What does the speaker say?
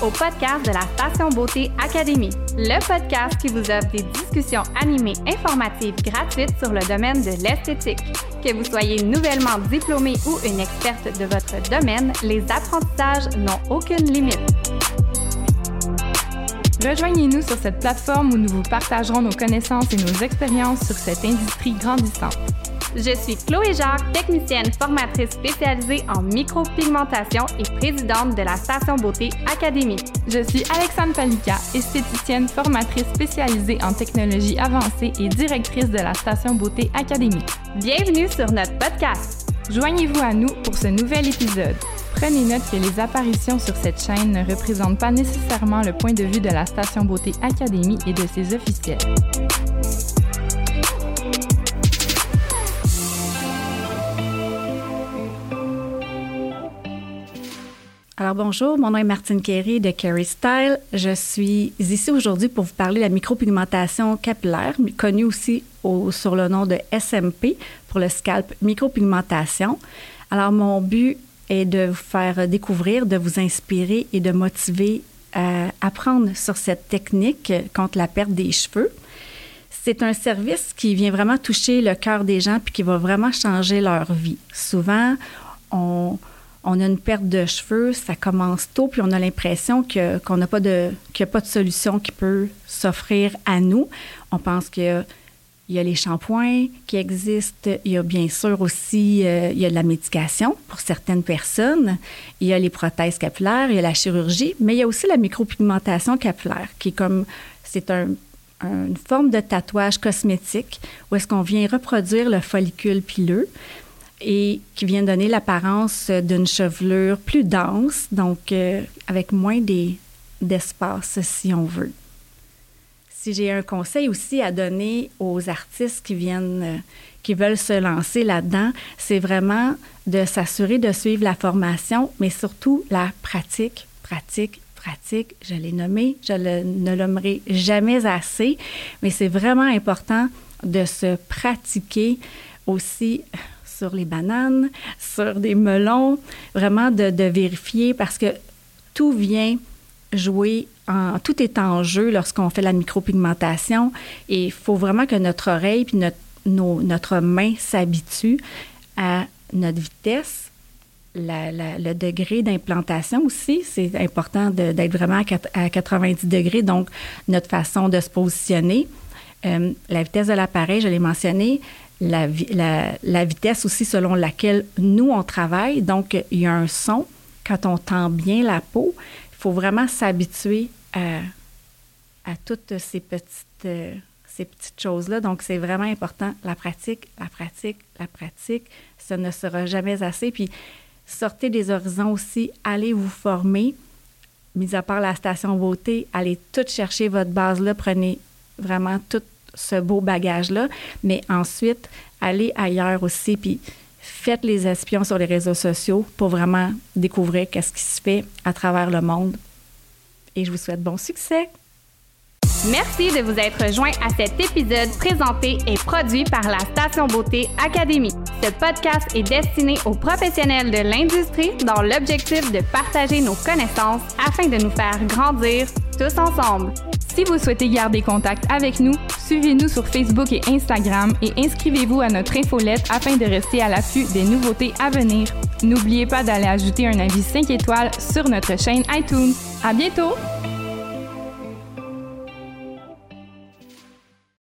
au podcast de la Station Beauté Académie, le podcast qui vous offre des discussions animées informatives gratuites sur le domaine de l'esthétique. Que vous soyez nouvellement diplômé ou une experte de votre domaine, les apprentissages n'ont aucune limite. Rejoignez-nous sur cette plateforme où nous vous partagerons nos connaissances et nos expériences sur cette industrie grandissante. Je suis Chloé Jacques, technicienne formatrice spécialisée en micropigmentation et présidente de la Station Beauté Académie. Je suis Alexandre Palika, esthéticienne formatrice spécialisée en technologie avancée et directrice de la Station Beauté Académie. Bienvenue sur notre podcast. Joignez-vous à nous pour ce nouvel épisode. Prenez note que les apparitions sur cette chaîne ne représentent pas nécessairement le point de vue de la Station Beauté Académie et de ses officiels. Alors bonjour, mon nom est Martine Kerry de Kerry Style. Je suis ici aujourd'hui pour vous parler de la micropigmentation capillaire, connue aussi sur le nom de SMP pour le scalp micropigmentation. Alors mon but est de vous faire découvrir, de vous inspirer et de motiver à apprendre sur cette technique contre la perte des cheveux. C'est un service qui vient vraiment toucher le cœur des gens puis qui va vraiment changer leur vie. Souvent, on, on a une perte de cheveux, ça commence tôt, puis on a l'impression que, qu'on n'a pas de, qu'il n'y a pas de solution qui peut s'offrir à nous. On pense qu'il y a les shampoings qui existent. Il y a bien sûr aussi euh, il y a de la médication pour certaines personnes. Il y a les prothèses capillaires, il y a la chirurgie, mais il y a aussi la micropigmentation capillaire qui est comme c'est un, une forme de tatouage cosmétique où est-ce qu'on vient reproduire le follicule pileux et qui vient donner l'apparence d'une chevelure plus dense, donc euh, avec moins d'espace, si on veut. Si j'ai un conseil aussi à donner aux artistes qui viennent, euh, qui veulent se lancer là-dedans, c'est vraiment de s'assurer de suivre la formation, mais surtout la pratique, pratique, pratique. Je l'ai nommé, je ne l'aimerai jamais assez, mais c'est vraiment important de se pratiquer aussi sur les bananes, sur des melons, vraiment de, de parce que tout vient jouer tout est en jeu lorsqu'on fait la micropigmentation et il faut vraiment que notre oreille puis notre, notre main s'habitue à notre vitesse, le degré d'implantation aussi, c'est important d'être vraiment à, 90 degrés, donc notre façon de se positionner. Euh, la vitesse de l'appareil, je l'ai mentionné, la, vitesse aussi selon laquelle nous, on travaille. Donc, il y a un son. Quand on tend bien la peau, il faut vraiment s'habituer à, toutes ces petites, choses-là. Donc, c'est vraiment important. La pratique, la pratique, la pratique, ça ne sera jamais assez. Puis, sortez des horizons aussi, allez vous former. Mis à part la station beauté, allez tout chercher votre base-là, prenez vraiment tout ce beau bagage-là, mais ensuite, allez ailleurs aussi, puis faites les espions sur les réseaux sociaux pour vraiment découvrir qu'est-ce qui se fait à travers le monde. Et je vous souhaite bon succès. Merci de vous être joint à cet épisode présenté et produit par la Station Beauté Académie. Ce podcast est destiné aux professionnels de l'industrie dans l'objectif de partager nos connaissances afin de nous faire grandir tous ensemble. Si vous souhaitez garder contact avec nous, suivez-nous sur Facebook et Instagram et inscrivez-vous à notre infolette afin de rester à l'affût des nouveautés à venir. N'oubliez pas d'aller ajouter un avis 5 étoiles sur notre chaîne iTunes. À bientôt!